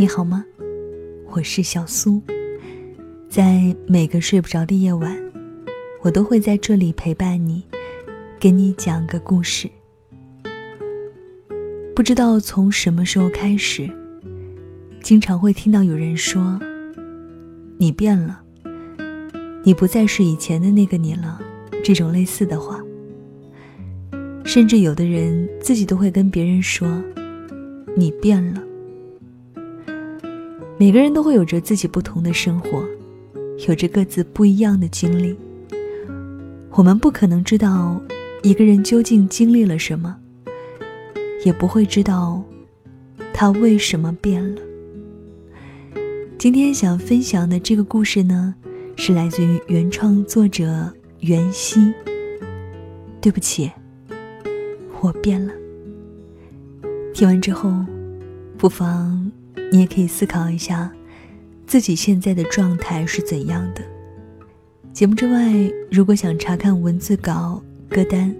你好吗？我是小苏，在每个睡不着的夜晚，我都会在这里陪伴你，给你讲个故事。不知道从什么时候开始，经常会听到有人说：“你变了，你不再是以前的那个你了。”这种类似的话，甚至有的人自己都会跟别人说：“你变了。”每个人都会有着自己不同的生活，有着各自不一样的经历。我们不可能知道一个人究竟经历了什么，也不会知道他为什么变了。今天想分享的这个故事呢，是来自于原创作者袁熙。对不起，我变了。听完之后，不妨。你也可以思考一下，自己现在的状态是怎样的。节目之外，如果想查看文字稿、歌单，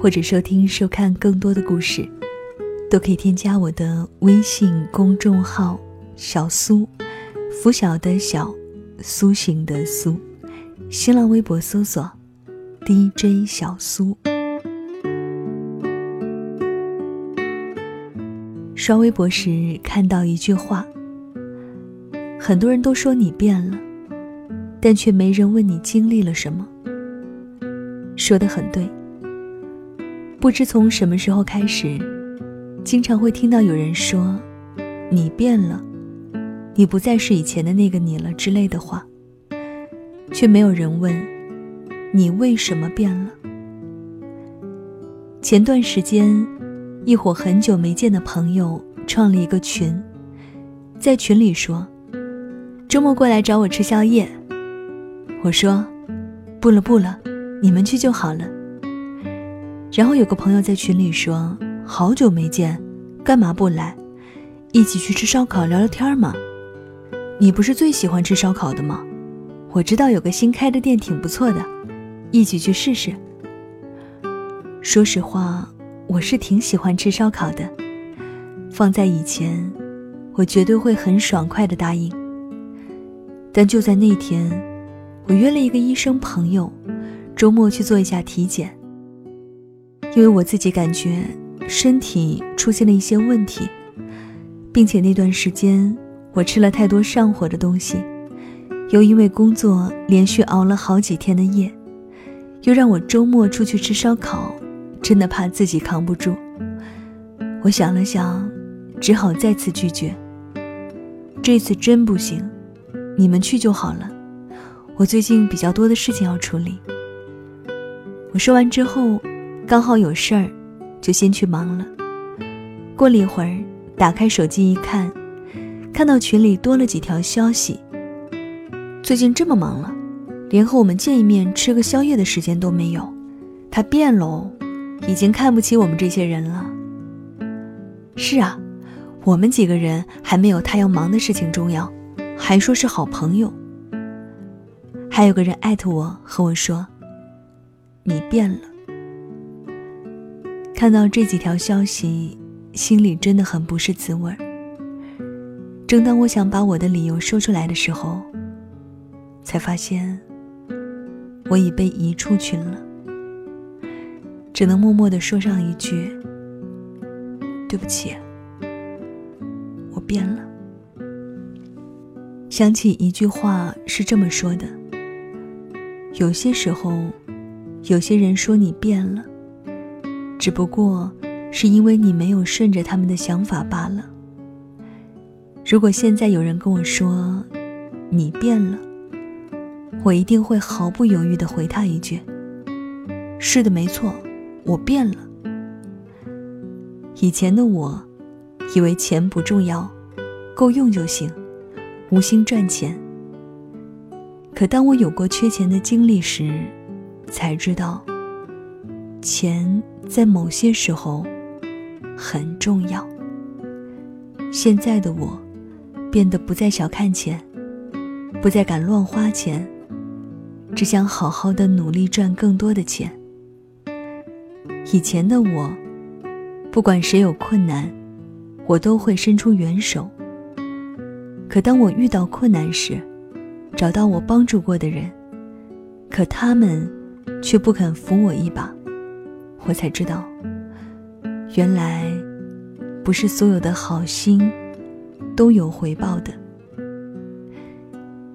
或者收听、收看更多的故事，都可以添加我的微信公众号“小苏”，拂晓的小，苏醒的苏。新浪微博搜索 “DJ 小苏”。刷微博时看到一句话：“很多人都说你变了，但却没人问你经历了什么。”说的很对。不知从什么时候开始，经常会听到有人说：“你变了，你不再是以前的那个你了”之类的话，却没有人问你为什么变了。前段时间。一伙很久没见的朋友创了一个群，在群里说：“周末过来找我吃宵夜。”我说：“不了不了，你们去就好了。”然后有个朋友在群里说：“好久没见，干嘛不来？一起去吃烧烤聊聊天嘛？你不是最喜欢吃烧烤的吗？我知道有个新开的店挺不错的，一起去试试。”说实话。我是挺喜欢吃烧烤的，放在以前，我绝对会很爽快的答应。但就在那天，我约了一个医生朋友，周末去做一下体检。因为我自己感觉身体出现了一些问题，并且那段时间我吃了太多上火的东西，又因为工作连续熬了好几天的夜，又让我周末出去吃烧烤。真的怕自己扛不住，我想了想，只好再次拒绝。这次真不行，你们去就好了。我最近比较多的事情要处理。我说完之后，刚好有事儿，就先去忙了。过了一会儿，打开手机一看，看到群里多了几条消息。最近这么忙了，连和我们见一面吃个宵夜的时间都没有，他变喽。已经看不起我们这些人了。是啊，我们几个人还没有他要忙的事情重要，还说是好朋友。还有个人艾特我和我说：“你变了。”看到这几条消息，心里真的很不是滋味儿。正当我想把我的理由说出来的时候，才发现我已被移出群了。只能默默的说上一句：“对不起，我变了。”想起一句话是这么说的：“有些时候，有些人说你变了，只不过是因为你没有顺着他们的想法罢了。”如果现在有人跟我说你变了，我一定会毫不犹豫的回他一句：“是的，没错。”我变了。以前的我，以为钱不重要，够用就行，无心赚钱。可当我有过缺钱的经历时，才知道，钱在某些时候很重要。现在的我，变得不再小看钱，不再敢乱花钱，只想好好的努力赚更多的钱。以前的我，不管谁有困难，我都会伸出援手，可当我遇到困难时，找到我帮助过的人，可他们却不肯扶我一把，我才知道，原来不是所有的好心都有回报的。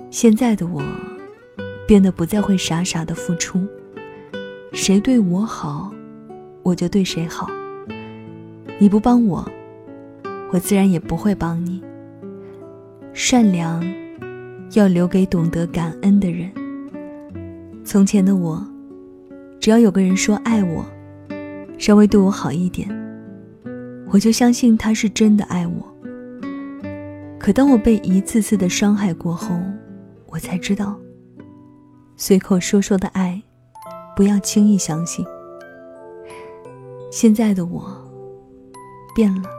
现在的我，变得不再会傻傻的付出，谁对我好，我就对谁好。你不帮我，我自然也不会帮你。善良要留给懂得感恩的人。从前的我，只要有个人说爱我，稍微对我好一点，我就相信他是真的爱我。可当我被一次次的伤害过后，我才知道，随口说说的爱，不要轻易相信。现在的我变了，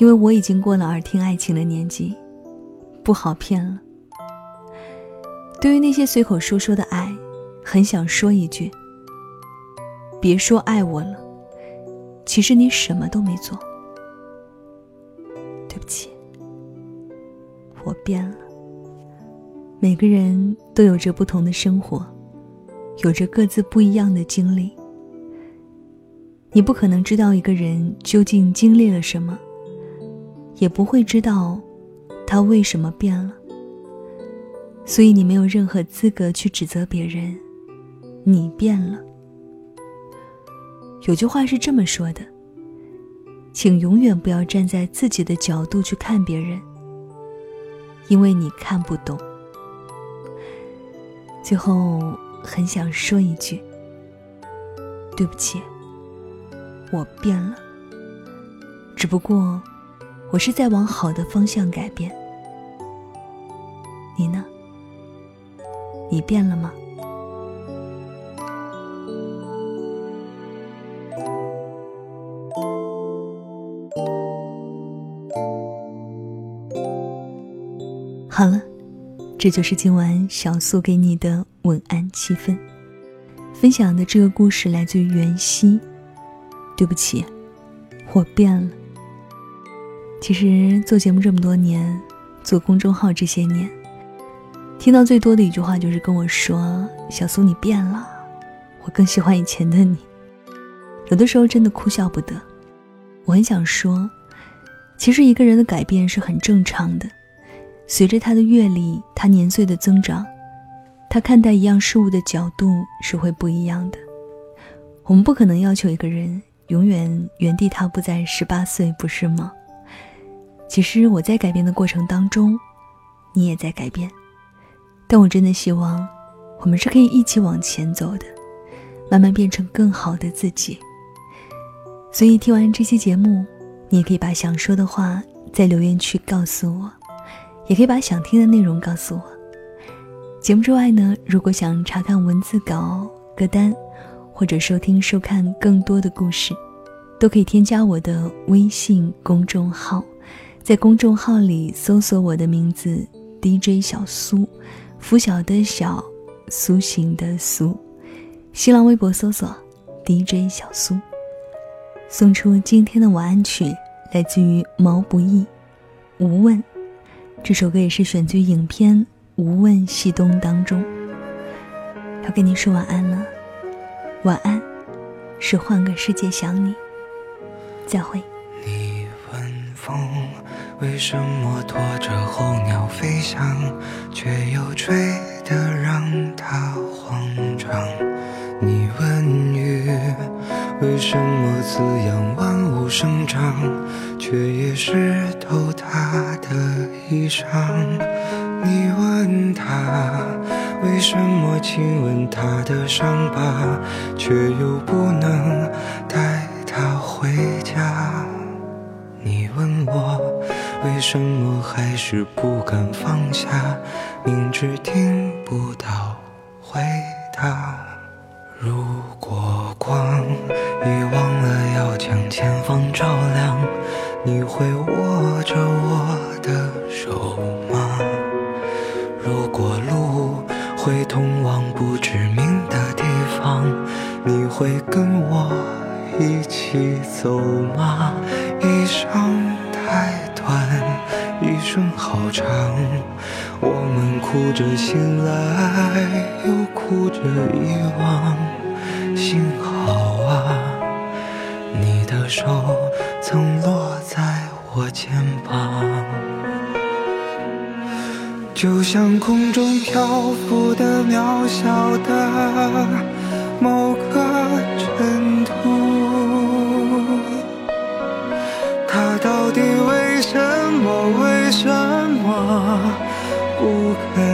因为我已经过了耳听爱情的年纪。不好骗了。对于那些随口说说的爱，很想说一句：别说爱我了，其实你什么都没做。对不起，我变了。每个人都有着不同的生活，有着各自不一样的经历。你不可能知道一个人究竟经历了什么，也不会知道。他为什么变了？所以你没有任何资格去指责别人，你变了。有句话是这么说的：请永远不要站在自己的角度去看别人，因为你看不懂。最后，很想说一句：对不起，我变了。只不过。我是在往好的方向改变，你呢？你变了吗？好了，这就是今晚小苏给你的晚安七分。分享的这个故事来自于袁熙。对不起，我变了。其实做节目这么多年，做公众号这些年，听到最多的一句话就是跟我说：“小苏，你变了，我更喜欢以前的你。”有的时候真的哭笑不得。我很想说，其实一个人的改变是很正常的，随着他的阅历、他年岁的增长，他看待一样事物的角度是会不一样的。我们不可能要求一个人永远原地踏步在十八岁，不是吗？其实我在改变的过程当中，你也在改变，但我真的希望，我们是可以一起往前走的，慢慢变成更好的自己。所以听完这期节目，你也可以把想说的话在留言区告诉我，也可以把想听的内容告诉我。节目之外呢，如果想查看文字稿、歌单，或者收听、收看更多的故事，都可以添加我的微信公众号。在公众号里搜索我的名字 DJ 小苏，拂晓的晓，苏醒的苏。新浪微博搜索 DJ 小苏，送出今天的晚安曲，来自于毛不易，《无问》。这首歌也是选自影片《无问西东》当中。要跟你说晚安了，晚安，是换个世界想你。再会。你问风。为什么拖着候鸟飞翔，却又追得让它慌张？你问雨，为什么滋养万物生长，却也湿透它的衣裳？你问他，为什么亲吻他的伤疤，却又不能带他回家？你问我。为什么还是不敢放下？明知听不到回答。如果光已忘了要将前方照亮，你会握着我的手会通往不知名的地方，你会跟我一起走吗？一生太短。一生好长，我们哭着醒来，又哭着遗忘。幸好啊，你的手曾落在我肩膀，就像空中漂浮的渺小的某个尘土，它到底为什么？为什么不肯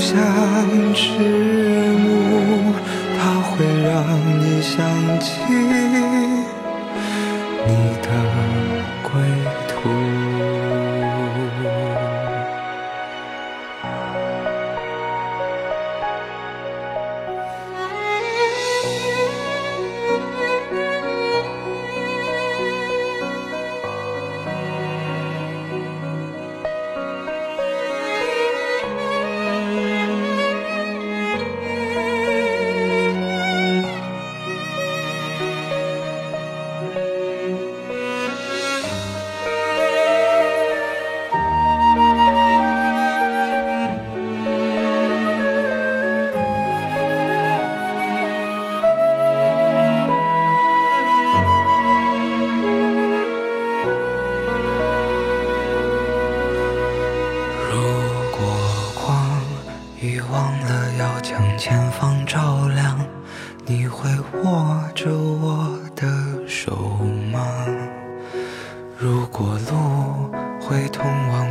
像迟暮，它会让你想起前方照亮，你会握着我的手吗？如果路会通往